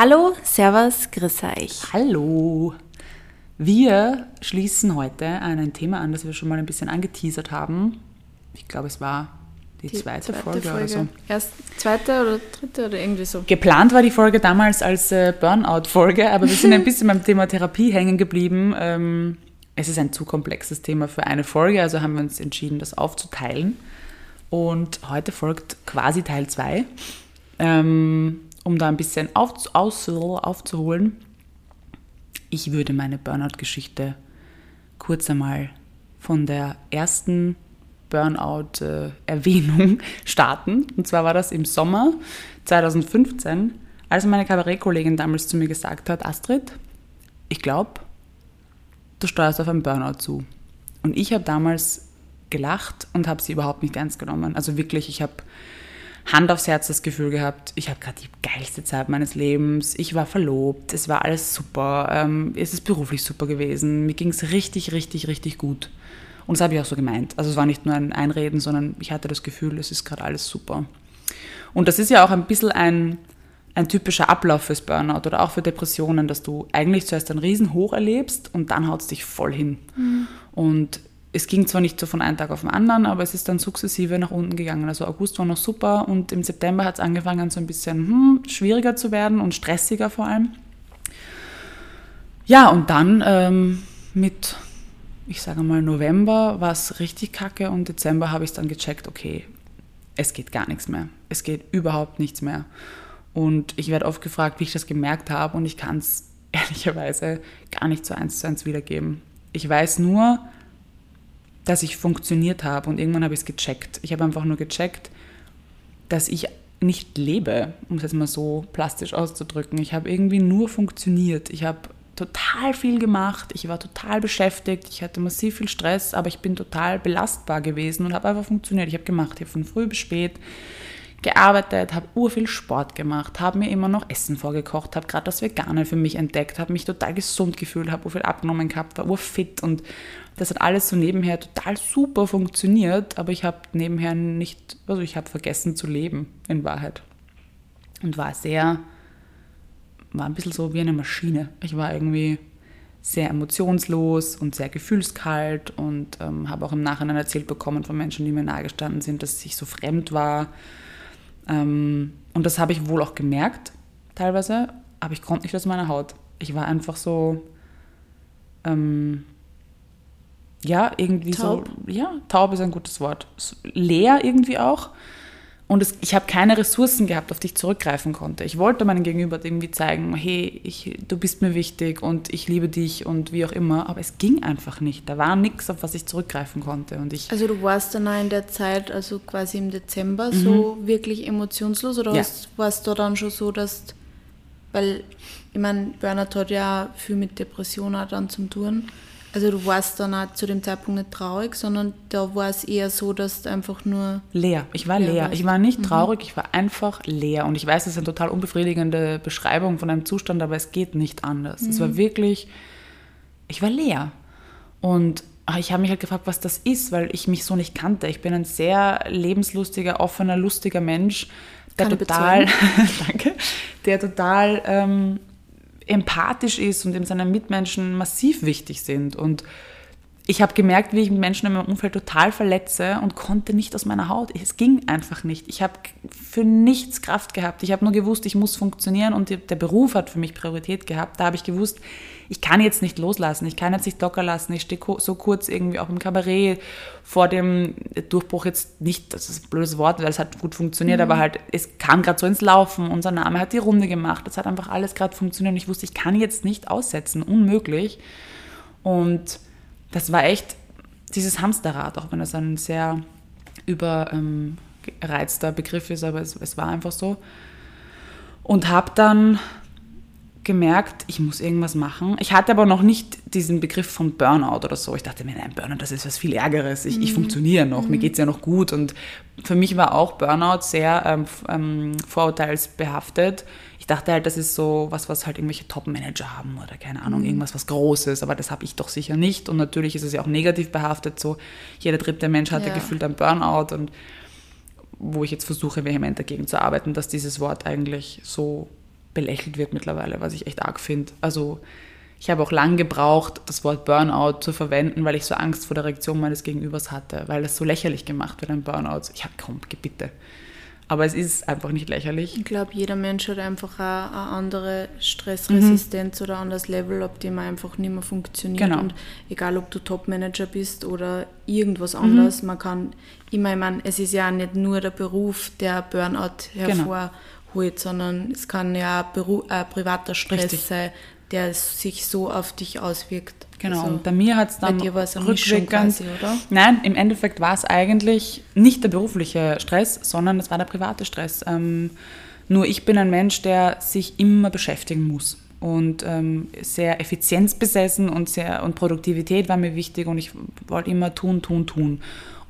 Hallo, Servus, grüß euch. Hallo. Wir schließen heute an ein Thema an, das wir schon mal ein bisschen angeteasert haben. Ich glaube, es war die, die zweite, zweite, Folge, Folge, oder so. Erst zweite oder dritte oder irgendwie so. Geplant war die Folge damals als äh, Burnout-Folge, aber wir sind ein bisschen beim Thema Therapie hängen geblieben. Ähm, es ist ein zu komplexes Thema für eine Folge, also haben wir uns entschieden, das aufzuteilen. Und heute folgt quasi Teil 2. Ähm, um da ein bisschen auf, aus, aufzuholen, ich würde meine Burnout-Geschichte kurz einmal von der ersten Burnout-Erwähnung starten. Und zwar war das im Sommer 2015, als meine Kabarettkollegin damals zu mir gesagt hat, Astrid, ich glaube, du steuerst auf einen Burnout zu. Und ich habe damals gelacht und habe sie überhaupt nicht ernst genommen. Also wirklich, ich habe Hand aufs Herz das Gefühl gehabt, ich habe gerade die geilste Zeit meines Lebens, ich war verlobt, es war alles super, ähm, es ist beruflich super gewesen, mir ging es richtig, richtig, richtig gut. Und das habe ich auch so gemeint. Also es war nicht nur ein Einreden, sondern ich hatte das Gefühl, es ist gerade alles super. Und das ist ja auch ein bisschen ein, ein typischer Ablauf fürs Burnout oder auch für Depressionen, dass du eigentlich zuerst ein Riesenhoch erlebst und dann haut es dich voll hin. Mhm. Und es ging zwar nicht so von einem Tag auf den anderen, aber es ist dann sukzessive nach unten gegangen. Also August war noch super und im September hat es angefangen, so ein bisschen hm, schwieriger zu werden und stressiger vor allem. Ja, und dann ähm, mit, ich sage mal, November war es richtig kacke und Dezember habe ich dann gecheckt, okay, es geht gar nichts mehr. Es geht überhaupt nichts mehr. Und ich werde oft gefragt, wie ich das gemerkt habe und ich kann es ehrlicherweise gar nicht so eins zu eins wiedergeben. Ich weiß nur, dass ich funktioniert habe und irgendwann habe ich es gecheckt. Ich habe einfach nur gecheckt, dass ich nicht lebe, um es jetzt mal so plastisch auszudrücken. Ich habe irgendwie nur funktioniert. Ich habe total viel gemacht, ich war total beschäftigt, ich hatte massiv viel Stress, aber ich bin total belastbar gewesen und habe einfach funktioniert. Ich habe gemacht, habe von früh bis spät gearbeitet, habe urviel Sport gemacht, habe mir immer noch Essen vorgekocht, habe gerade das Vegane für mich entdeckt, habe mich total gesund gefühlt, habe urviel abgenommen gehabt, war urfit und das hat alles so nebenher total super funktioniert, aber ich habe nebenher nicht, also ich habe vergessen zu leben in Wahrheit. Und war sehr, war ein bisschen so wie eine Maschine. Ich war irgendwie sehr emotionslos und sehr gefühlskalt und ähm, habe auch im Nachhinein erzählt bekommen von Menschen, die mir nahegestanden sind, dass ich so fremd war. Ähm, und das habe ich wohl auch gemerkt, teilweise, aber ich konnte nicht aus meiner Haut. Ich war einfach so, ähm, ja, irgendwie taub. so, ja, taub ist ein gutes Wort. Leer irgendwie auch. Und es, ich habe keine Ressourcen gehabt, auf die ich zurückgreifen konnte. Ich wollte meinem Gegenüber irgendwie zeigen, hey, ich, du bist mir wichtig und ich liebe dich und wie auch immer. Aber es ging einfach nicht. Da war nichts, auf was ich zurückgreifen konnte. Und ich, also du warst dann auch in der Zeit, also quasi im Dezember, mhm. so wirklich emotionslos? Oder ja. warst du dann schon so, dass, weil ich meine, Burnout hat ja viel mit Depressionen dann zum tun. Also du warst dann auch zu dem Zeitpunkt nicht traurig, sondern da war es eher so, dass du einfach nur... Leer. Ich war leer. leer. Ich war nicht mhm. traurig, ich war einfach leer. Und ich weiß, das ist eine total unbefriedigende Beschreibung von einem Zustand, aber es geht nicht anders. Mhm. Es war mhm. wirklich... Ich war leer. Und ah, ich habe mich halt gefragt, was das ist, weil ich mich so nicht kannte. Ich bin ein sehr lebenslustiger, offener, lustiger Mensch, der Kann total... danke. Der total... Ähm, empathisch ist und dem seine Mitmenschen massiv wichtig sind. Und ich habe gemerkt, wie ich Menschen in meinem Umfeld total verletze und konnte nicht aus meiner Haut. Es ging einfach nicht. Ich habe für nichts Kraft gehabt. Ich habe nur gewusst, ich muss funktionieren und der Beruf hat für mich Priorität gehabt. Da habe ich gewusst, ich kann jetzt nicht loslassen, ich kann jetzt nicht locker lassen. Ich stehe so kurz irgendwie auch im Kabarett vor dem Durchbruch jetzt nicht, das ist ein blödes Wort, weil es hat gut funktioniert, mhm. aber halt, es kam gerade so ins Laufen, unser Name hat die Runde gemacht, es hat einfach alles gerade funktioniert und ich wusste, ich kann jetzt nicht aussetzen, unmöglich. Und das war echt dieses Hamsterrad, auch wenn das ein sehr überreizter ähm, Begriff ist, aber es, es war einfach so. Und habe dann gemerkt, ich muss irgendwas machen. Ich hatte aber noch nicht diesen Begriff von Burnout oder so. Ich dachte mir, nein, Burnout, das ist was viel Ärgeres. Ich, mhm. ich funktioniere noch, mhm. mir geht es ja noch gut. Und für mich war auch Burnout sehr ähm, ähm, vorurteilsbehaftet. Ich dachte halt, das ist so was, was halt irgendwelche Top-Manager haben oder keine Ahnung, mhm. irgendwas, was Großes. Aber das habe ich doch sicher nicht. Und natürlich ist es ja auch negativ behaftet. So jeder dritte Mensch hatte ja. gefühlt ein Burnout und wo ich jetzt versuche, vehement dagegen zu arbeiten, dass dieses Wort eigentlich so belächelt wird mittlerweile, was ich echt arg finde. Also ich habe auch lang gebraucht, das Wort Burnout zu verwenden, weil ich so Angst vor der Reaktion meines Gegenübers hatte, weil es so lächerlich gemacht wird, ein Burnout. Ich habe, komm, bitte. Aber es ist einfach nicht lächerlich. Ich glaube, jeder Mensch hat einfach eine, eine andere Stressresistenz mhm. oder ein anderes Level, ab dem einfach nicht mehr funktioniert. Genau. Und egal, ob du Topmanager bist oder irgendwas mhm. anderes, man kann immer, ich meine, es ist ja nicht nur der Beruf, der Burnout genau. Genau. sondern es kann ja Beruf, äh, privater Stress Richtig. sein, der sich so auf dich auswirkt. Genau, also, und bei mir hat es dann rückwirkend, quasi, oder? Nein, im Endeffekt war es eigentlich nicht der berufliche Stress, sondern es war der private Stress. Ähm, nur ich bin ein Mensch, der sich immer beschäftigen muss und ähm, sehr effizienzbesessen und sehr und Produktivität war mir wichtig und ich wollte immer tun, tun, tun.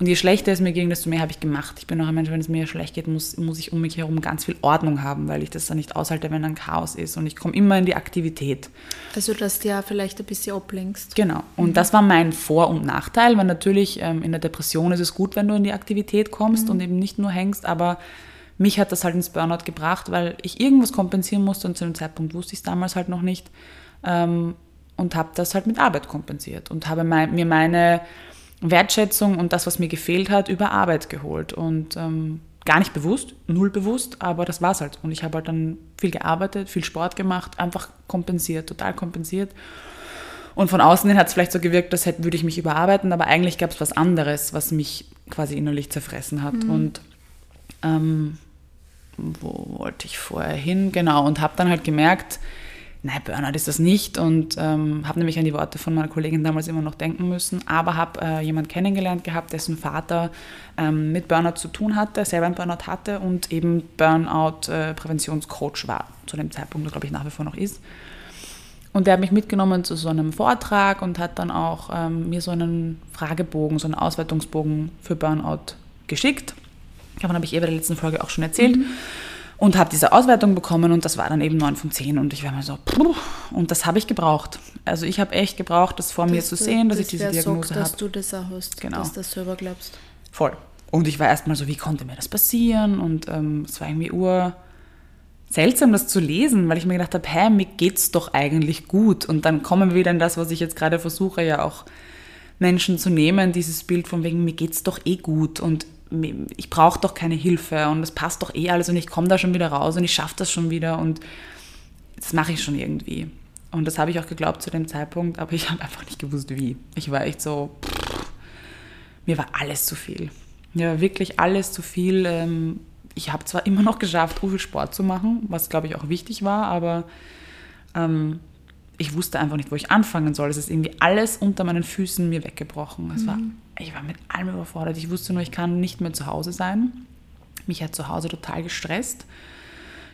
Und je schlechter es mir ging, desto mehr habe ich gemacht. Ich bin auch ein Mensch, wenn es mir schlecht geht, muss, muss ich um mich herum ganz viel Ordnung haben, weil ich das dann nicht aushalte, wenn ein Chaos ist. Und ich komme immer in die Aktivität. Also, dass du ja vielleicht ein bisschen ablenkst. Genau. Und mhm. das war mein Vor- und Nachteil, weil natürlich ähm, in der Depression ist es gut, wenn du in die Aktivität kommst mhm. und eben nicht nur hängst, aber mich hat das halt ins Burnout gebracht, weil ich irgendwas kompensieren musste und zu dem Zeitpunkt wusste ich es damals halt noch nicht. Ähm, und habe das halt mit Arbeit kompensiert und habe mein, mir meine Wertschätzung und das, was mir gefehlt hat, über Arbeit geholt. Und ähm, gar nicht bewusst, null bewusst, aber das war es halt. Und ich habe halt dann viel gearbeitet, viel Sport gemacht, einfach kompensiert, total kompensiert. Und von außen hin hat es vielleicht so gewirkt, als hätte, würde ich mich überarbeiten, aber eigentlich gab es was anderes, was mich quasi innerlich zerfressen hat. Mhm. Und ähm, wo wollte ich vorher hin? Genau, und habe dann halt gemerkt, nein, Burnout ist das nicht und ähm, habe nämlich an die Worte von meiner Kollegin damals immer noch denken müssen, aber habe äh, jemanden kennengelernt gehabt, dessen Vater ähm, mit Burnout zu tun hatte, selber einen Burnout hatte und eben Burnout-Präventionscoach äh, war, zu dem Zeitpunkt, glaube ich, nach wie vor noch ist. Und der hat mich mitgenommen zu so einem Vortrag und hat dann auch ähm, mir so einen Fragebogen, so einen Auswertungsbogen für Burnout geschickt. Davon habe ich eh bei der letzten Folge auch schon erzählt. Mhm und habe diese Auswertung bekommen und das war dann eben 9 von 10 und ich war mir so, puh, und das habe ich gebraucht. Also ich habe echt gebraucht, das vor dass mir zu sehen, dass das ich diese Diagnose habe. dass du das auch hast, genau. dass du das selber glaubst. Voll. Und ich war erstmal so, wie konnte mir das passieren? Und ähm, es war irgendwie ur seltsam, das zu lesen, weil ich mir gedacht habe, hä, mir geht's doch eigentlich gut. Und dann kommen wir wieder in das, was ich jetzt gerade versuche, ja auch Menschen zu nehmen, dieses Bild von wegen, mir geht's doch eh gut. Und ich brauche doch keine Hilfe und es passt doch eh alles und ich komme da schon wieder raus und ich schaffe das schon wieder und das mache ich schon irgendwie. Und das habe ich auch geglaubt zu dem Zeitpunkt, aber ich habe einfach nicht gewusst, wie. Ich war echt so, pff, mir war alles zu viel. Mir war wirklich alles zu viel. Ähm, ich habe zwar immer noch geschafft, viel Sport zu machen, was glaube ich auch wichtig war, aber ähm, ich wusste einfach nicht, wo ich anfangen soll. Es ist irgendwie alles unter meinen Füßen mir weggebrochen. Es mhm. war, ich war mit allem überfordert. Ich wusste nur, ich kann nicht mehr zu Hause sein. Mich hat zu Hause total gestresst.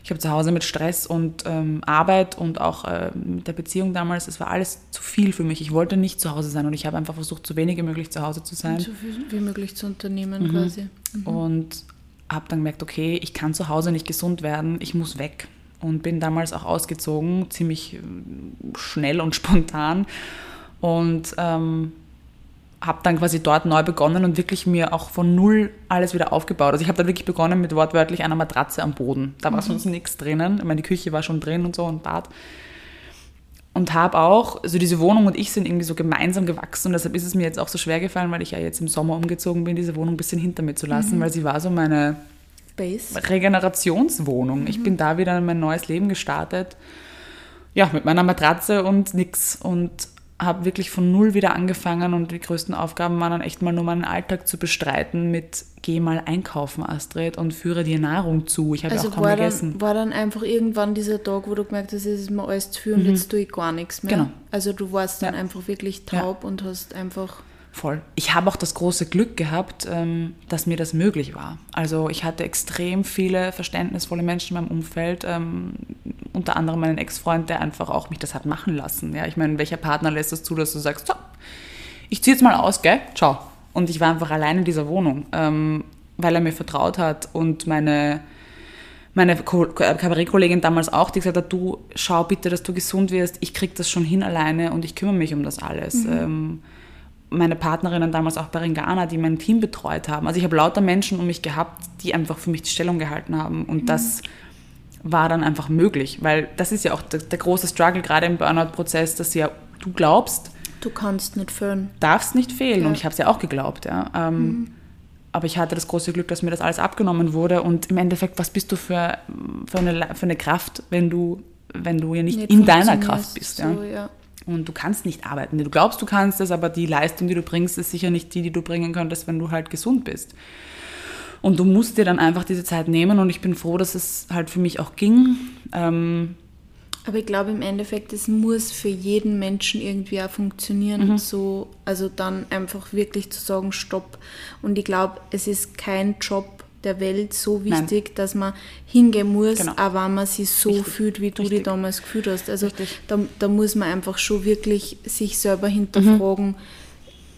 Ich habe zu Hause mit Stress und ähm, Arbeit und auch äh, mit der Beziehung damals, es war alles zu viel für mich. Ich wollte nicht zu Hause sein und ich habe einfach versucht, so wenig wie möglich zu Hause zu sein. So viel wie möglich zu unternehmen mhm. quasi. Mhm. Und habe dann gemerkt, okay, ich kann zu Hause nicht gesund werden, ich muss weg und bin damals auch ausgezogen, ziemlich äh, schnell und spontan und ähm, habe dann quasi dort neu begonnen und wirklich mir auch von null alles wieder aufgebaut. Also ich habe dann wirklich begonnen mit wortwörtlich einer Matratze am Boden. Da war mhm. sonst nichts drinnen. Ich meine, die Küche war schon drin und so und Bad. Und habe auch, also diese Wohnung und ich sind irgendwie so gemeinsam gewachsen und deshalb ist es mir jetzt auch so schwer gefallen, weil ich ja jetzt im Sommer umgezogen bin, diese Wohnung ein bisschen hinter mir zu lassen, mhm. weil sie war so meine Base. Regenerationswohnung. Ich mhm. bin da wieder in mein neues Leben gestartet. Ja, mit meiner Matratze und nix. Und habe wirklich von null wieder angefangen und die größten Aufgaben waren dann echt mal nur meinen Alltag zu bestreiten mit geh mal einkaufen, Astrid, und führe dir Nahrung zu. Ich habe also ja auch kaum war gegessen. Dann, war dann einfach irgendwann dieser Tag, wo du gemerkt hast, es ist mir alles zu viel und mhm. jetzt tue ich gar nichts mehr. Genau. Also du warst dann ja. einfach wirklich taub ja. und hast einfach Voll. Ich habe auch das große Glück gehabt, ähm, dass mir das möglich war. Also ich hatte extrem viele verständnisvolle Menschen in meinem Umfeld, ähm, unter anderem meinen Ex-Freund, der einfach auch mich das hat machen lassen. Ja, ich meine, welcher Partner lässt es zu, dass du sagst, so, ich ziehe jetzt mal aus, gell? Ciao. Und ich war einfach allein in dieser Wohnung, ähm, weil er mir vertraut hat und meine meine Kabarettkollegin damals auch, die gesagt hat, du schau bitte, dass du gesund wirst, ich krieg das schon hin alleine und ich kümmere mich um das alles. Mhm. Ähm, meine Partnerinnen damals auch bei Ringana, die mein Team betreut haben. Also ich habe lauter Menschen um mich gehabt, die einfach für mich die Stellung gehalten haben. Und mhm. das war dann einfach möglich, weil das ist ja auch der, der große Struggle gerade im Burnout-Prozess, dass ja du glaubst, du kannst nicht fehlen, darfst nicht fehlen ja. und ich habe es ja auch geglaubt, ja. Ähm, mhm. Aber ich hatte das große Glück, dass mir das alles abgenommen wurde und im Endeffekt, was bist du für, für, eine, für eine Kraft, wenn du, wenn du ja nicht, nicht in deiner Kraft bist, so, ja. Und du kannst nicht arbeiten. Du glaubst, du kannst es, aber die Leistung, die du bringst, ist sicher nicht die, die du bringen könntest, wenn du halt gesund bist. Und du musst dir dann einfach diese Zeit nehmen und ich bin froh, dass es halt für mich auch ging. Ähm, aber ich glaube im Endeffekt, es muss für jeden Menschen irgendwie auch funktionieren. Mhm. So, also dann einfach wirklich zu sagen, stopp. Und ich glaube, es ist kein Job der Welt so wichtig, Nein. dass man hingehen muss, genau. auch wenn man sich so Richtig. fühlt, wie du Richtig. dich damals gefühlt hast. Also da, da, muss man einfach schon wirklich sich selber hinterfragen. Mhm.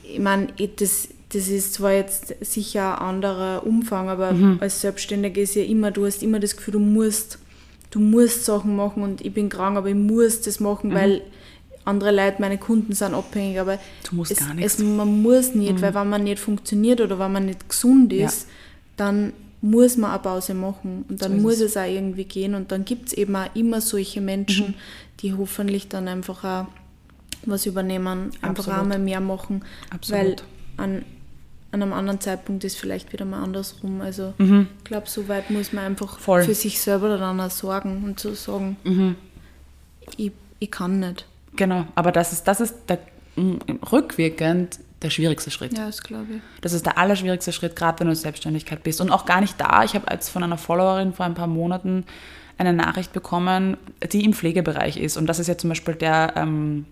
Ich meine, das, das ist zwar jetzt sicher ein anderer Umfang, aber mhm. als Selbstständiger ist ja immer, du hast immer das Gefühl, du musst, du musst Sachen machen und ich bin krank, aber ich muss das machen, mhm. weil andere Leute, meine Kunden sind abhängig, aber du musst es. Es, man muss nicht, mhm. weil wenn man nicht funktioniert oder wenn man nicht gesund ist, ja. Dann muss man eine Pause machen und dann so muss es. es. auch irgendwie gehen und dann gibt es eben auch immer solche Menschen, mhm. die hoffentlich dann einfach auch was übernehmen, einfach Absolut. auch mal mehr machen, Absolut. weil an an einem anderen Zeitpunkt ist vielleicht wieder mal andersrum. Also mhm. ich glaube, so weit muss man einfach Voll. für sich selber dann auch sorgen und so sagen, mhm. ich, ich kann nicht. Genau, aber das ist, das ist der, rückwirkend der schwierigste Schritt. Ja, das glaube ich. Das ist der allerschwierigste Schritt, gerade wenn du in Selbstständigkeit bist. Und auch gar nicht da. Ich habe jetzt von einer Followerin vor ein paar Monaten eine Nachricht bekommen, die im Pflegebereich ist. Und das ist ja zum Beispiel der, ähm,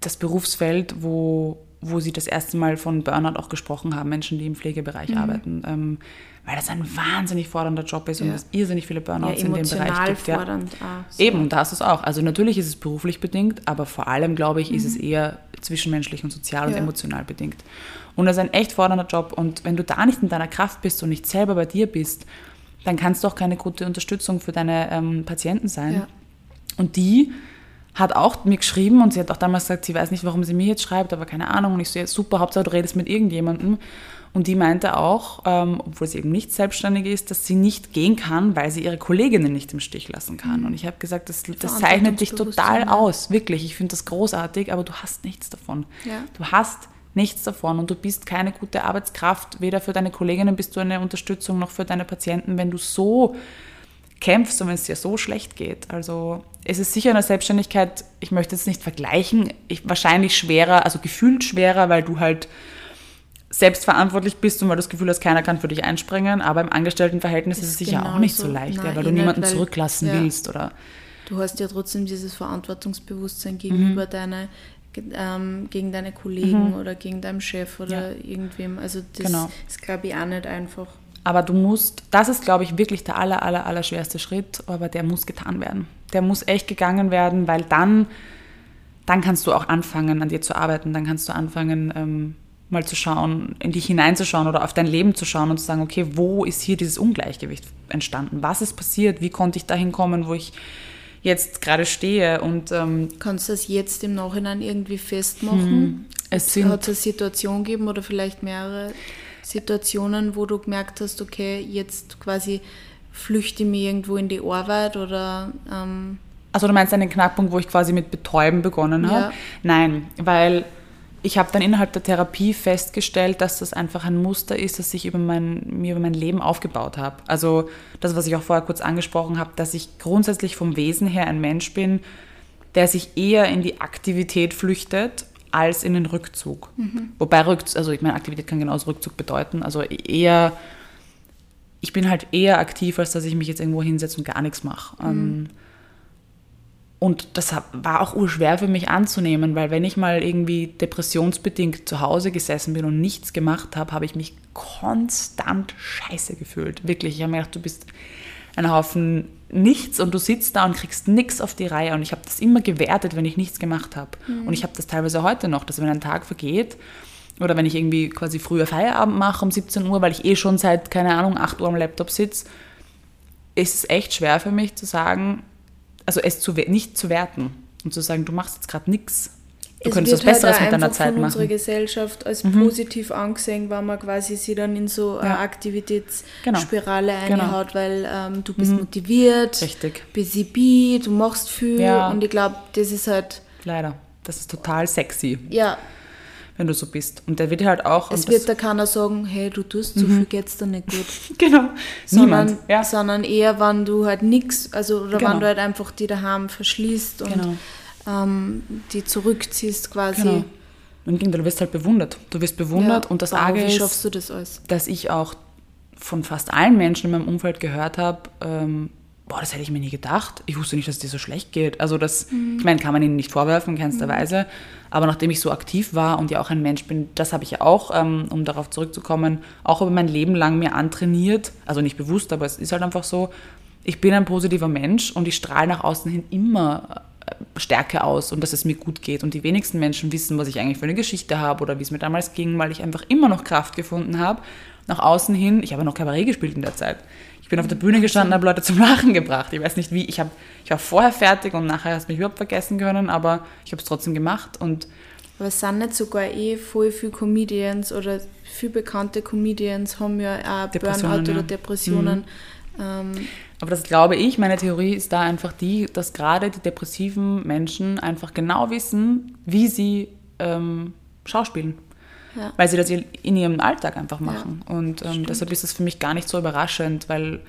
das Berufsfeld, wo wo sie das erste Mal von Burnout auch gesprochen haben, Menschen, die im Pflegebereich mhm. arbeiten. Ähm, weil das ein wahnsinnig fordernder Job ist ja. und es irrsinnig viele Burnouts ja, in dem Bereich gibt. Fordernd, ja. ah, so. Eben, da ist es auch. Also natürlich ist es beruflich bedingt, aber vor allem, glaube ich, mhm. ist es mhm. eher zwischenmenschlich und sozial und emotional bedingt. Und das ist ein echt fordernder Job. Und wenn du da nicht in deiner Kraft bist und nicht selber bei dir bist, dann kannst du auch keine gute Unterstützung für deine ähm, Patienten sein. Und die hat auch mir geschrieben und sie hat auch damals gesagt, sie weiß nicht, warum sie mir jetzt schreibt, aber keine Ahnung. Und ich so, ja, super, Hauptsache du redest mit irgendjemandem. Und die meinte auch, ähm, obwohl sie eben nicht selbstständig ist, dass sie nicht gehen kann, weil sie ihre Kolleginnen nicht im Stich lassen kann. Und ich habe gesagt, das, das zeichnet dich total aus, wirklich. Ich finde das großartig, aber du hast nichts davon. Ja. Du hast nichts davon und du bist keine gute Arbeitskraft, weder für deine Kolleginnen bist du eine Unterstützung noch für deine Patienten, wenn du so kämpfst und wenn es dir so schlecht geht. Also es ist sicher in der Selbstständigkeit, ich möchte jetzt nicht vergleichen, ich, wahrscheinlich schwerer, also gefühlt schwerer, weil du halt selbstverantwortlich bist und weil du das Gefühl hast, keiner kann für dich einspringen, aber im Angestelltenverhältnis ist, ist es sicher auch nicht so, so leicht, Nein, ja, weil du niemanden weil, zurücklassen ja, willst. Oder du hast ja trotzdem dieses Verantwortungsbewusstsein gegenüber mhm. deiner ähm, gegen deine Kollegen mhm. oder gegen deinen Chef oder ja. irgendwem. Also das genau. ist, glaube ich, auch nicht einfach. Aber du musst, das ist, glaube ich, wirklich der aller, aller, aller schwerste Schritt, aber der muss getan werden. Der muss echt gegangen werden, weil dann, dann kannst du auch anfangen, an dir zu arbeiten. Dann kannst du anfangen, ähm, mal zu schauen, in dich hineinzuschauen oder auf dein Leben zu schauen und zu sagen, okay, wo ist hier dieses Ungleichgewicht entstanden? Was ist passiert? Wie konnte ich dahin kommen, wo ich jetzt gerade stehe? Und, ähm, Kannst du das jetzt im Nachhinein irgendwie festmachen? Hm, es sind, Hat es eine Situation gegeben oder vielleicht mehrere? Situationen, wo du gemerkt hast, okay, jetzt quasi flüchte ich mich irgendwo in die Arbeit oder... Ähm also du meinst einen Knackpunkt, wo ich quasi mit Betäuben begonnen habe? Ja. Nein, weil ich habe dann innerhalb der Therapie festgestellt, dass das einfach ein Muster ist, das ich über mein, mir über mein Leben aufgebaut habe. Also das, was ich auch vorher kurz angesprochen habe, dass ich grundsätzlich vom Wesen her ein Mensch bin, der sich eher in die Aktivität flüchtet als in den Rückzug. Mhm. Wobei Rückzug, also ich meine, Aktivität kann genauso Rückzug bedeuten. Also eher, ich bin halt eher aktiv, als dass ich mich jetzt irgendwo hinsetze und gar nichts mache. Mhm. Ähm, und das war auch urschwer für mich anzunehmen, weil wenn ich mal irgendwie depressionsbedingt zu Hause gesessen bin und nichts gemacht habe, habe ich mich konstant scheiße gefühlt. Wirklich, ich habe mir gedacht, du bist ein Haufen nichts und du sitzt da und kriegst nichts auf die Reihe. Und ich habe das immer gewertet, wenn ich nichts gemacht habe. Mhm. Und ich habe das teilweise heute noch, dass wenn ein Tag vergeht oder wenn ich irgendwie quasi früher Feierabend mache um 17 Uhr, weil ich eh schon seit, keine Ahnung, 8 Uhr am Laptop sitze, ist es echt schwer für mich zu sagen, also es zu, nicht zu werten und zu sagen, du machst jetzt gerade nichts. Du es könntest was Besseres halt mit deiner Zeit machen. unsere Gesellschaft als mhm. positiv angesehen, wenn man quasi sie dann in so eine ja. Aktivitätsspirale genau. einhaut, genau. weil ähm, du bist mhm. motiviert, Richtig. busy du machst viel ja. und ich glaube, das ist halt... Leider, das ist total sexy. Ja. Wenn du so bist. Und der wird halt auch... Es wird da keiner sagen, hey, du tust mhm. zu viel, geht's dir nicht gut. genau, sondern, niemand. Ja. Sondern eher, wenn du halt nichts, also oder genau. wenn du halt einfach die daheim verschließt und... Genau ähm, die zurückziehst quasi. Genau. Im Gegenteil, du wirst halt bewundert. Du wirst bewundert ja, und das Arge ist, schaffst du das alles? dass ich auch von fast allen Menschen in meinem Umfeld gehört habe, ähm, boah, das hätte ich mir nie gedacht. Ich wusste nicht, dass es dir so schlecht geht. Also das, mhm. ich meine, kann man ihnen nicht vorwerfen, in keinster mhm. Weise. Aber nachdem ich so aktiv war und ja auch ein Mensch bin, das habe ich ja auch, ähm, um darauf zurückzukommen, auch über mein Leben lang mir antrainiert. Also nicht bewusst, aber es ist halt einfach so. Ich bin ein positiver Mensch und ich strahle nach außen hin immer Stärke aus und dass es mir gut geht. Und die wenigsten Menschen wissen, was ich eigentlich für eine Geschichte habe oder wie es mir damals ging, weil ich einfach immer noch Kraft gefunden habe. Nach außen hin, ich habe noch Kabarett gespielt in der Zeit. Ich bin auf der Bühne gestanden, habe Leute zum Lachen gebracht. Ich weiß nicht wie, ich, hab, ich war vorher fertig und nachher hast du mich überhaupt vergessen können, aber ich habe es trotzdem gemacht. Und aber es sind nicht sogar eh voll viele Comedians oder viel bekannte Comedians haben ja auch Burnout oder Depressionen. Mhm. Ähm, aber das glaube ich, meine Theorie ist da einfach die, dass gerade die depressiven Menschen einfach genau wissen, wie sie ähm, schauspielen. Ja. Weil sie das in ihrem Alltag einfach machen. Ja, und ähm, deshalb ist es für mich gar nicht so überraschend, weil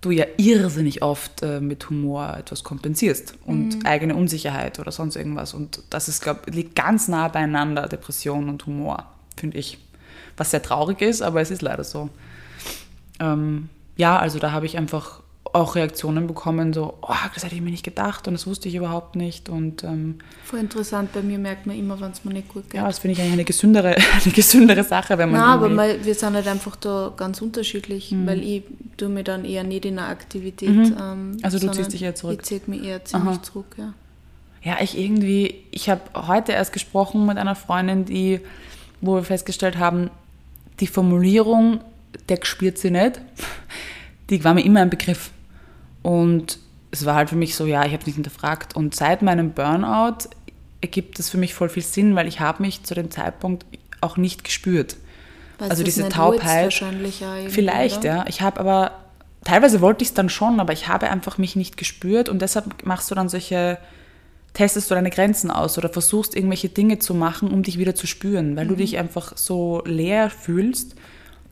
du ja irrsinnig oft äh, mit Humor etwas kompensierst und mhm. eigene Unsicherheit oder sonst irgendwas. Und das ist, glaube liegt ganz nah beieinander, Depression und Humor, finde ich. Was sehr traurig ist, aber es ist leider so. Ähm, ja, also da habe ich einfach auch Reaktionen bekommen, so, oh, das hätte ich mir nicht gedacht und das wusste ich überhaupt nicht. Und, ähm, Voll interessant, bei mir merkt man immer, wenn es mir nicht gut geht. Ja, das finde ich eigentlich eine gesündere, eine gesündere Sache, wenn man. Nein, aber mal, wir sind halt einfach da ganz unterschiedlich, mhm. weil ich tue mir dann eher nicht in der Aktivität. Mhm. Ähm, also du ziehst dich eher zurück. Ich ziehe mich eher ziemlich Aha. zurück, ja. Ja, ich irgendwie, ich habe heute erst gesprochen mit einer Freundin, die, wo wir festgestellt haben, die Formulierung, der spürt sie nicht, die war mir immer ein Begriff. Und es war halt für mich so, ja, ich habe nicht hinterfragt. Und seit meinem Burnout ergibt es für mich voll viel Sinn, weil ich habe mich zu dem Zeitpunkt auch nicht gespürt. Weil also diese Taubheit. Vielleicht, oder? ja. Ich habe aber, teilweise wollte ich es dann schon, aber ich habe einfach mich nicht gespürt und deshalb machst du dann solche, testest du deine Grenzen aus oder versuchst irgendwelche Dinge zu machen, um dich wieder zu spüren, weil mhm. du dich einfach so leer fühlst,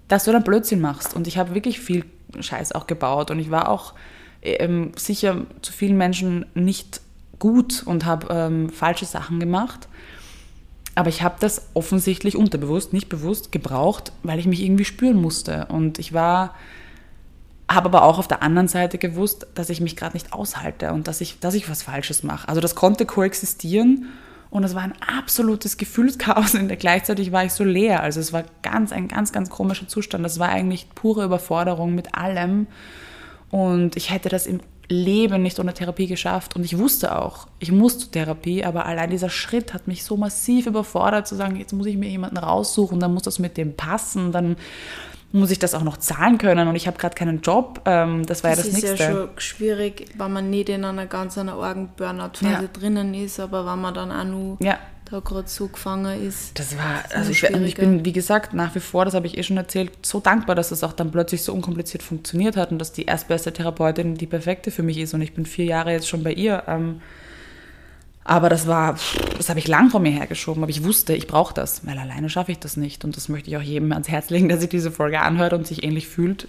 dass du dann Blödsinn machst. Und ich habe wirklich viel Scheiß auch gebaut und ich war auch ähm, sicher zu vielen Menschen nicht gut und habe ähm, falsche Sachen gemacht. Aber ich habe das offensichtlich unterbewusst, nicht bewusst gebraucht, weil ich mich irgendwie spüren musste. Und ich war, habe aber auch auf der anderen Seite gewusst, dass ich mich gerade nicht aushalte und dass ich, dass ich was Falsches mache. Also das konnte koexistieren und es war ein absolutes Gefühlschaos und gleichzeitig war ich so leer. Also es war ganz, ein ganz, ganz komischer Zustand. Das war eigentlich pure Überforderung mit allem. Und ich hätte das im Leben nicht ohne Therapie geschafft. Und ich wusste auch, ich muss zur Therapie, aber allein dieser Schritt hat mich so massiv überfordert, zu sagen, jetzt muss ich mir jemanden raussuchen, dann muss das mit dem passen, dann muss ich das auch noch zahlen können und ich habe gerade keinen Job. Ähm, das war das ja das Nächste. Das ist ja schon schwierig, wenn man nicht in einer ganz einer argen Burnout-Phase ja. drinnen ist, aber wenn man dann auch nur ja da gerade so gefangen ist. Das war, also ich, ich, bin, wie gesagt, nach wie vor, das habe ich eh schon erzählt, so dankbar, dass es auch dann plötzlich so unkompliziert funktioniert hat und dass die erstbeste Therapeutin die perfekte für mich ist und ich bin vier Jahre jetzt schon bei ihr. Ähm, aber das war, das habe ich lang vor mir hergeschoben, aber ich wusste, ich brauche das, weil alleine schaffe ich das nicht. Und das möchte ich auch jedem ans Herz legen, der sich diese Folge anhört und sich ähnlich fühlt.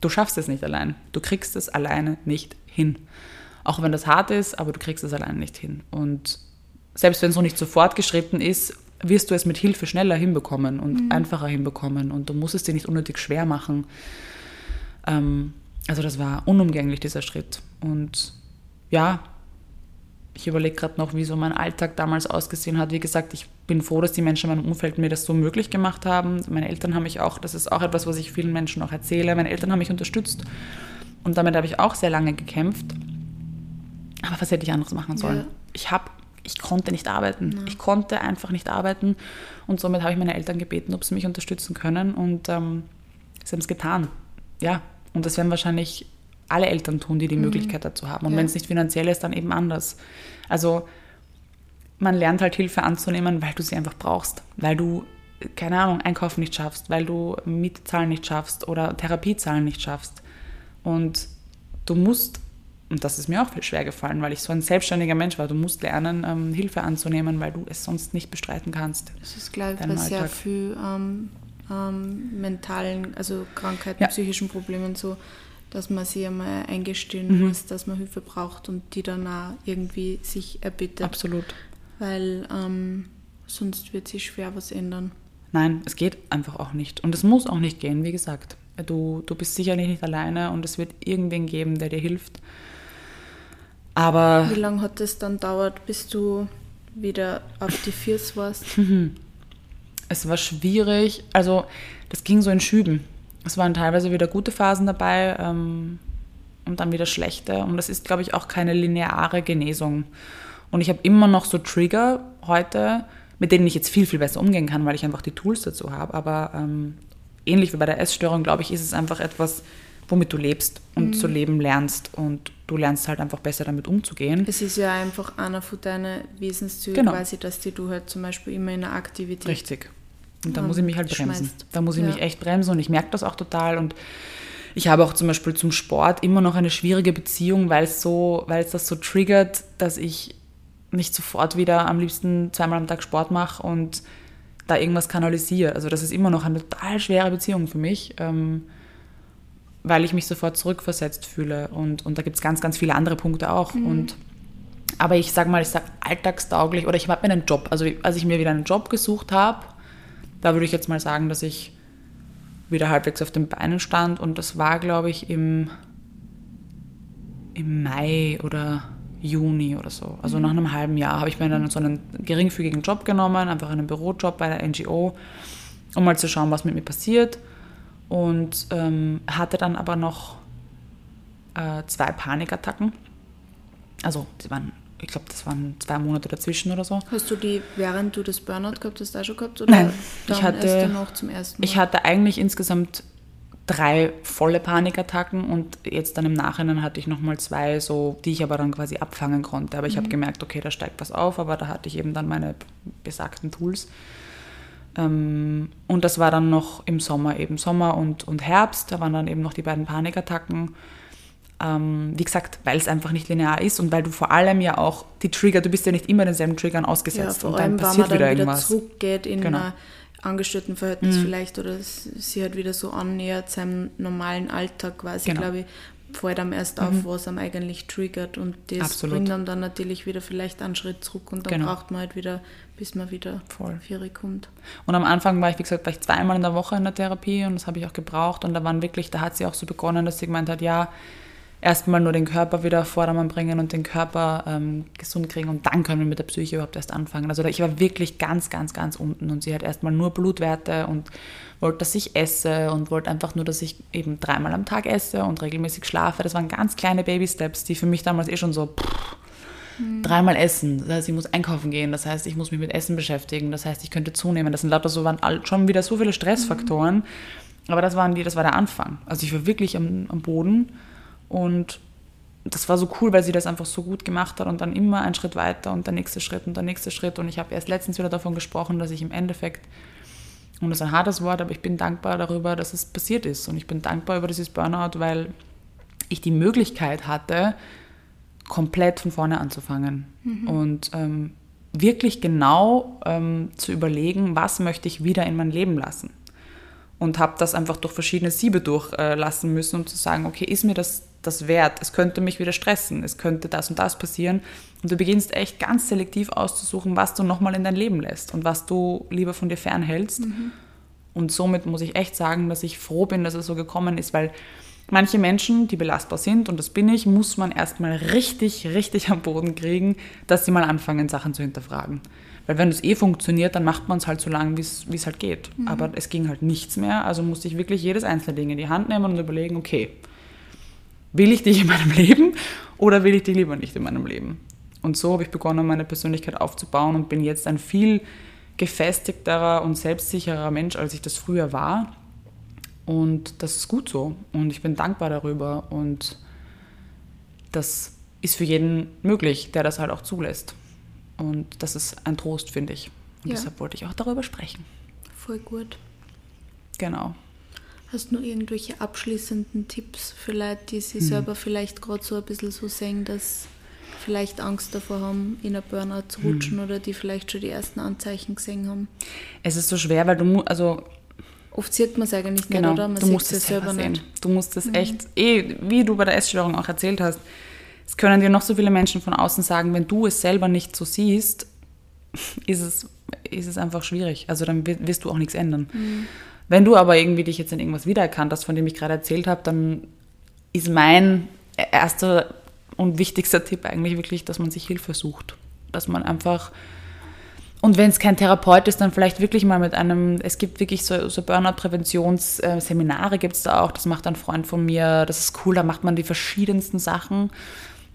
Du schaffst es nicht allein. Du kriegst es alleine nicht hin. Auch wenn das hart ist, aber du kriegst es alleine nicht hin. Und selbst wenn es noch nicht sofort geschritten ist, wirst du es mit Hilfe schneller hinbekommen und mhm. einfacher hinbekommen und du musst es dir nicht unnötig schwer machen. Ähm, also das war unumgänglich, dieser Schritt. Und ja, ich überlege gerade noch, wie so mein Alltag damals ausgesehen hat. Wie gesagt, ich bin froh, dass die Menschen in meinem Umfeld mir das so möglich gemacht haben. Meine Eltern haben mich auch, das ist auch etwas, was ich vielen Menschen auch erzähle, meine Eltern haben mich unterstützt. Und damit habe ich auch sehr lange gekämpft. Aber was hätte ich anderes machen sollen? Ja. Ich habe ich konnte nicht arbeiten. Ja. Ich konnte einfach nicht arbeiten und somit habe ich meine Eltern gebeten, ob sie mich unterstützen können und ähm, sie haben es getan. Ja, und das werden wahrscheinlich alle Eltern tun, die die mhm. Möglichkeit dazu haben. Und ja. wenn es nicht finanziell ist, dann eben anders. Also man lernt halt Hilfe anzunehmen, weil du sie einfach brauchst, weil du, keine Ahnung, einkaufen nicht schaffst, weil du Mietzahlen nicht schaffst oder Therapiezahlen nicht schaffst. Und du musst, und das ist mir auch viel schwer gefallen, weil ich so ein selbstständiger Mensch war, du musst lernen, ähm, Hilfe anzunehmen, weil du es sonst nicht bestreiten kannst. Das ist gleich bei sehr viel ähm, ähm, mentalen, also Krankheiten, ja. psychischen Problemen so, dass man sich einmal eingestehen mhm. muss, dass man Hilfe braucht und die dann auch irgendwie sich erbittet. Absolut. Weil ähm, sonst wird sich schwer was ändern. Nein, es geht einfach auch nicht. Und es muss auch nicht gehen, wie gesagt. Du, du bist sicherlich nicht alleine und es wird irgendwen geben, der dir hilft. Aber. Wie lange hat es dann dauert, bis du wieder auf die Viers warst? es war schwierig. Also, das ging so in Schüben. Es waren teilweise wieder gute Phasen dabei ähm, und dann wieder schlechte. Und das ist, glaube ich, auch keine lineare Genesung. Und ich habe immer noch so Trigger heute, mit denen ich jetzt viel, viel besser umgehen kann, weil ich einfach die Tools dazu habe. Aber ähm, ähnlich wie bei der Essstörung, glaube ich, ist es einfach etwas, womit du lebst und mhm. zu leben lernst. Und du lernst halt einfach besser damit umzugehen. Es ist ja einfach einer von deinen Wesenszügen genau. quasi, dass die du halt zum Beispiel immer in einer Aktivität. Richtig. Und da muss ich mich halt bremsen. Schmeißt. Da muss ich ja. mich echt bremsen und ich merke das auch total. Und ich habe auch zum Beispiel zum Sport immer noch eine schwierige Beziehung, weil es so, weil es das so triggert, dass ich nicht sofort wieder am liebsten zweimal am Tag Sport mache und da irgendwas kanalisiere. Also das ist immer noch eine total schwere Beziehung für mich, ähm, weil ich mich sofort zurückversetzt fühle. Und, und da gibt es ganz, ganz viele andere Punkte auch. Mhm. Und, aber ich sage mal, ich sage alltagstauglich oder ich habe mir einen Job. Also als ich mir wieder einen Job gesucht habe, da würde ich jetzt mal sagen, dass ich wieder halbwegs auf den Beinen stand. Und das war, glaube ich, im, im Mai oder Juni oder so. Also mhm. nach einem halben Jahr habe ich mir dann so einen geringfügigen Job genommen, einfach einen Bürojob bei der NGO, um mal zu schauen, was mit mir passiert. Und ähm, hatte dann aber noch äh, zwei Panikattacken. Also, die waren, ich glaube, das waren zwei Monate dazwischen oder so. Hast du die, während du das Burnout gehabt hast, da schon gehabt? Oder Nein, ich hatte, noch zum ersten Mal? ich hatte eigentlich insgesamt drei volle Panikattacken und jetzt dann im Nachhinein hatte ich nochmal zwei, so, die ich aber dann quasi abfangen konnte. Aber ich mhm. habe gemerkt, okay, da steigt was auf, aber da hatte ich eben dann meine besagten Tools. Ähm, und das war dann noch im Sommer, eben Sommer und, und Herbst, da waren dann eben noch die beiden Panikattacken. Ähm, wie gesagt, weil es einfach nicht linear ist und weil du vor allem ja auch die Trigger, du bist ja nicht immer denselben Triggern ausgesetzt ja, und dann passiert wieder irgendwas. Wieder zurückgeht in genau. Angestelltenverhältnis mhm. vielleicht oder sie halt wieder so annähert seinem normalen Alltag quasi, genau. glaube ich, fällt einem erst auf, mhm. was einem eigentlich triggert und das Absolut. bringt einem dann natürlich wieder vielleicht einen Schritt zurück und dann genau. braucht man halt wieder, bis man wieder Voll. kommt. Und am Anfang war ich, wie gesagt, war ich zweimal in der Woche in der Therapie und das habe ich auch gebraucht und da waren wirklich, da hat sie auch so begonnen, dass sie gemeint hat, ja, erstmal nur den Körper wieder auf Vordermann bringen und den Körper ähm, gesund kriegen und dann können wir mit der Psyche überhaupt erst anfangen. Also ich war wirklich ganz, ganz, ganz unten und sie hat erstmal nur Blutwerte und wollte, dass ich esse und wollte einfach nur, dass ich eben dreimal am Tag esse und regelmäßig schlafe. Das waren ganz kleine Baby-Steps, die für mich damals eh schon so pff, mhm. dreimal essen. Das heißt, ich muss einkaufen gehen. Das heißt, ich muss mich mit Essen beschäftigen. Das heißt, ich könnte zunehmen. Das sind lauter so waren schon wieder so viele Stressfaktoren. Mhm. Aber das waren die, das war der Anfang. Also ich war wirklich am, am Boden und das war so cool, weil sie das einfach so gut gemacht hat und dann immer einen Schritt weiter und der nächste Schritt und der nächste Schritt. Und ich habe erst letztens wieder davon gesprochen, dass ich im Endeffekt, und das ist ein hartes Wort, aber ich bin dankbar darüber, dass es passiert ist. Und ich bin dankbar über dieses Burnout, weil ich die Möglichkeit hatte, komplett von vorne anzufangen. Mhm. Und ähm, wirklich genau ähm, zu überlegen, was möchte ich wieder in mein Leben lassen. Und habe das einfach durch verschiedene Siebe durchlassen äh, müssen, um zu sagen, okay, ist mir das das wert. Es könnte mich wieder stressen, es könnte das und das passieren. Und du beginnst echt ganz selektiv auszusuchen, was du nochmal in dein Leben lässt und was du lieber von dir fernhältst. Mhm. Und somit muss ich echt sagen, dass ich froh bin, dass es so gekommen ist, weil manche Menschen, die belastbar sind, und das bin ich, muss man erstmal richtig, richtig am Boden kriegen, dass sie mal anfangen, Sachen zu hinterfragen. Weil wenn es eh funktioniert, dann macht man es halt so lange, wie es halt geht. Mhm. Aber es ging halt nichts mehr, also musste ich wirklich jedes einzelne Ding in die Hand nehmen und überlegen, okay, will ich dich in meinem Leben oder will ich dich lieber nicht in meinem Leben? Und so habe ich begonnen, meine Persönlichkeit aufzubauen und bin jetzt ein viel gefestigterer und selbstsicherer Mensch, als ich das früher war. Und das ist gut so. Und ich bin dankbar darüber. Und das ist für jeden möglich, der das halt auch zulässt. Und das ist ein Trost, finde ich. Und Ja. deshalb wollte ich auch darüber sprechen. Voll gut. Genau. Hast du noch irgendwelche abschließenden Tipps für Leute, die sich selber vielleicht gerade so ein bisschen so sehen, dass vielleicht Angst davor haben, in ein Burnout zu rutschen oder die vielleicht schon die ersten Anzeichen gesehen haben? Es ist so schwer, weil du also Oft sieht man es eigentlich genau, nicht, oder? Man du musst es selber sehen. nicht. Du musst es echt, eh, wie du bei der Essstörung auch erzählt hast, es können dir noch so viele Menschen von außen sagen, wenn du es selber nicht so siehst, ist es, ist es einfach schwierig. Also dann wi- wirst du auch nichts ändern. Wenn du aber irgendwie dich jetzt in irgendwas wiedererkannt hast, von dem ich gerade erzählt habe, dann ist mein erster und wichtigster Tipp eigentlich wirklich, dass man sich Hilfe sucht. Dass man einfach und wenn es kein Therapeut ist, dann vielleicht wirklich mal mit einem, es gibt wirklich so, so Burnout-Präventionsseminare gibt es da auch, das macht ein Freund von mir, das ist cool, da macht man die verschiedensten Sachen,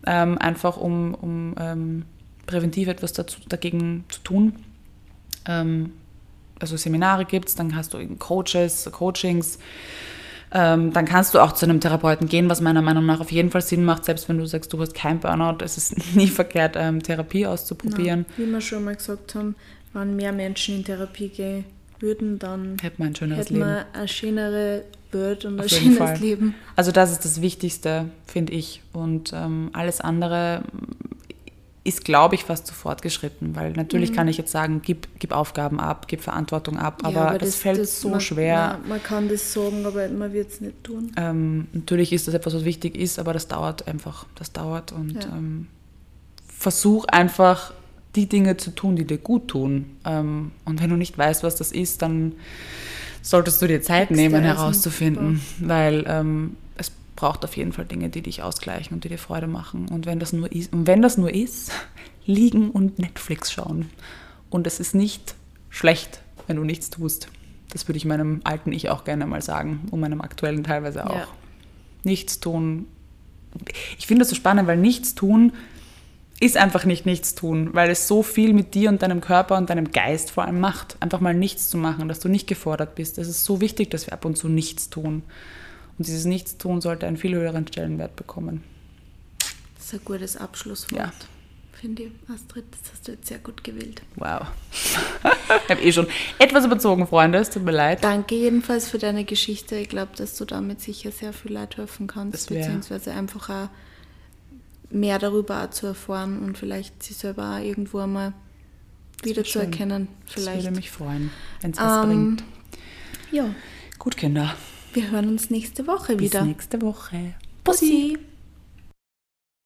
ähm, einfach um, um ähm, präventiv etwas dazu, dagegen zu tun. Ähm, also Seminare gibt es, dann hast du eben Coaches, Coachings, ähm, dann kannst du auch zu einem Therapeuten gehen, was meiner Meinung nach auf jeden Fall Sinn macht, selbst wenn du sagst, du hast kein Burnout, es ist nie verkehrt, ähm, Therapie auszuprobieren. Wie wir schon mal gesagt haben, wenn mehr Menschen in Therapie gehen würden, dann Hätte man ein schöneres hätten Leben. wir eine schönere Welt und ein Auf jeden schönes Fall. Leben. Also das ist das Wichtigste, finde ich. Und ähm, alles andere ist, glaube ich, fast zu fortgeschritten, weil natürlich kann ich jetzt sagen, gib, gib Aufgaben ab, gib Verantwortung ab, Mhm. Ja, aber, das, fällt so man, schwer. Ja, man kann das sagen, aber man wird es nicht tun. Ähm, natürlich ist das etwas, was wichtig ist, aber das dauert einfach. Das dauert und Ja. ähm, versuch einfach die Dinge zu tun, die dir gut tun. Ähm, und wenn du nicht weißt, was das ist, dann solltest du dir Zeit Texte nehmen, herauszufinden, weil ähm, es braucht auf jeden Fall Dinge, die dich ausgleichen und die dir Freude machen. Und wenn das nur ist, und wenn das nur ist, liegen und Netflix schauen. Und es ist nicht schlecht, wenn du nichts tust. Das würde ich meinem alten Ich auch gerne mal sagen und meinem aktuellen teilweise auch. Ja. Nichts tun. Ich finde das so spannend, weil nichts tun ist einfach nicht nichts tun, weil es so viel mit dir und deinem Körper und deinem Geist vor allem macht. Einfach mal nichts zu machen, dass du nicht gefordert bist. Es ist so wichtig, dass wir ab und zu nichts tun. Und dieses Nichtstun sollte einen viel höheren Stellenwert bekommen. Das ist ein gutes Abschlusswort. Ja. Finde ich, Astrid, das hast du jetzt sehr gut gewählt. Wow. ich habe eh schon etwas überzogen, Freunde. Es tut mir leid. Danke jedenfalls für deine Geschichte. Ich glaube, dass du damit sicher sehr viel Leid helfen kannst, Das beziehungsweise einfach auch mehr darüber auch zu erfahren und vielleicht sich selber auch irgendwo einmal wieder zu erkennen. Das Vielleicht. würde mich freuen, wenn es was Ähm, bringt. Ja, Gut, Kinder. Wir hören uns nächste Woche Bis wieder. nächste Woche. Bussi.